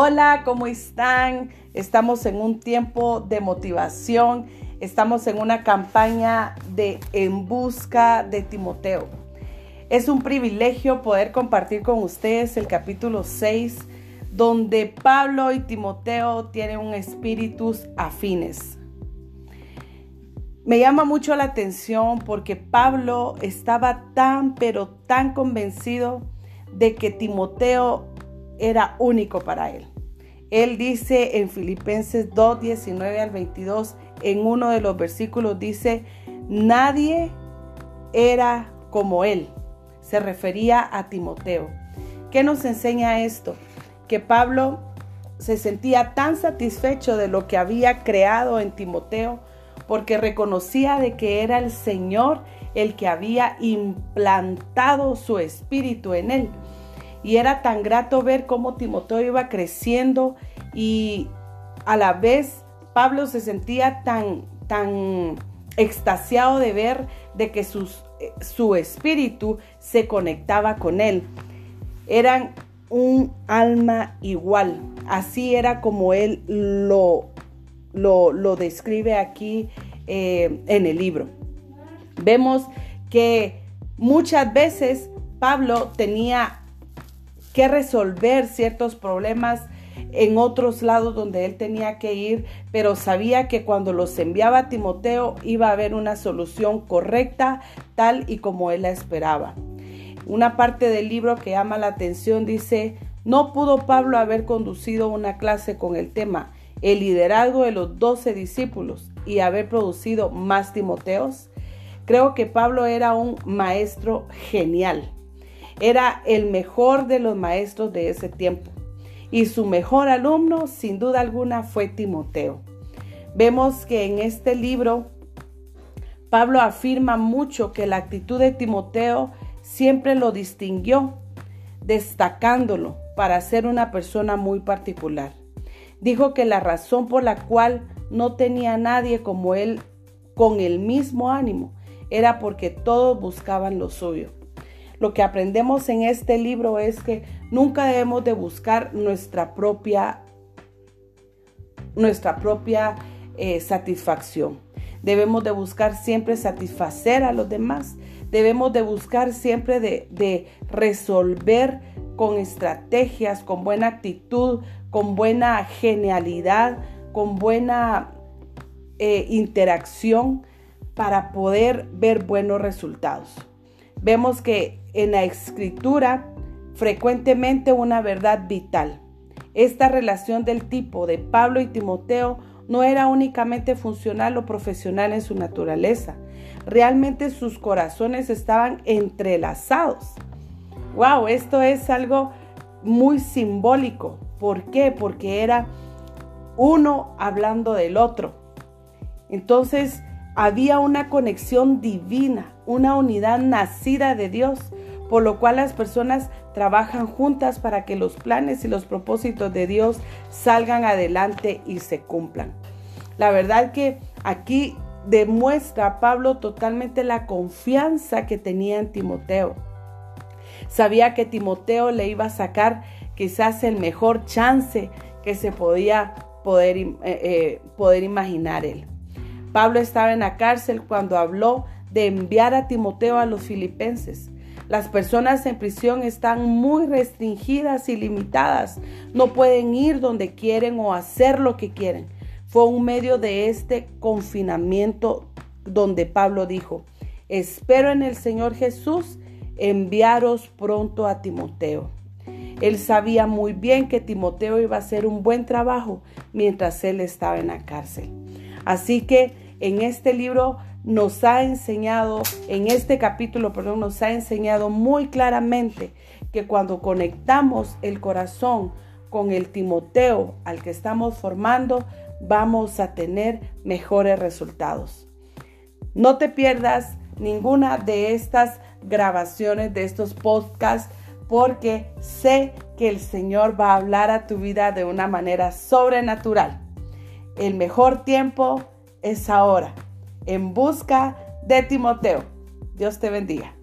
Hola, ¿cómo están? Estamos en un tiempo de motivación, estamos en una campaña de En Busca de Timoteo. Es un privilegio poder compartir con ustedes el capítulo 6, donde Pablo y Timoteo tienen un espíritu afines. Me llama mucho la atención porque Pablo estaba tan, pero tan convencido de que Timoteo era único para él. Él dice en Filipenses 2, 19 al 22, en uno de los versículos dice, nadie era como él. Se refería a Timoteo. ¿Qué nos enseña esto? Que Pablo se sentía tan satisfecho de lo que había creado en Timoteo porque reconocía de que era el Señor el que había implantado su espíritu en él y era tan grato ver cómo Timoteo iba creciendo y a la vez Pablo se sentía tan, tan extasiado de ver de que su espíritu se conectaba con él. Eran un alma igual. Así era como él lo, lo, describe aquí eh, en el libro. Vemos que muchas veces Pablo tenía que resolver ciertos problemas en otros lados donde él tenía que ir, pero sabía que cuando los enviaba a Timoteo iba a haber una solución correcta, tal y como él la esperaba. Una parte del libro que llama la atención dice, no pudo Pablo haber conducido una clase con el tema el liderazgo de los doce discípulos y haber producido más Timoteos. Creo que Pablo era un maestro genial. Era el mejor de los maestros de ese tiempo. Y su mejor alumno, sin duda alguna, fue Timoteo. Vemos que en este libro Pablo afirma mucho que la actitud de Timoteo siempre lo distinguió, destacándolo para ser una persona muy particular. Dijo que la razón por la cual no tenía nadie como él con el mismo ánimo era porque todos buscaban lo suyo. Lo que aprendemos en este libro es que nunca debemos de buscar nuestra propia, nuestra propia eh, satisfacción. Debemos de buscar siempre satisfacer a los demás. Debemos de buscar siempre de, resolver con estrategias, con buena actitud, con buena genialidad, con buena eh, interacción para poder ver buenos resultados. Vemos que en la escritura frecuentemente una verdad vital. Esta relación del tipo de Pablo y Timoteo no era únicamente funcional o profesional en su naturaleza. Realmente sus corazones estaban entrelazados. Wow, esto es algo muy simbólico. ¿Por qué? Porque era uno hablando del otro. Entonces había una conexión divina, una unidad nacida de Dios, por lo cual las personas trabajan juntas para que los planes y los propósitos de Dios salgan adelante y se cumplan. La verdad que aquí demuestra Pablo totalmente la confianza que tenía en Timoteo. Sabía que Timoteo le iba a sacar quizás el mejor chance que se podía poder, eh, eh, imaginar él. Pablo estaba en la cárcel cuando habló de enviar a Timoteo a los filipenses. Las personas en prisión están muy restringidas y limitadas. No pueden ir donde quieren o hacer lo que quieren. Fue un medio de este confinamiento donde Pablo dijo, espero en el Señor Jesús enviaros pronto a Timoteo. Él sabía muy bien que Timoteo iba a hacer un buen trabajo mientras él estaba en la cárcel. Así que en este libro nos ha enseñado, en este capítulo, perdón, nos ha enseñado muy claramente que cuando conectamos el corazón con el Timoteo al que estamos formando, vamos a tener mejores resultados. No te pierdas ninguna de estas grabaciones, de estos podcasts porque sé que el Señor va a hablar a tu vida de una manera sobrenatural. El mejor tiempo es ahora, en busca de Timoteo. Dios te bendiga.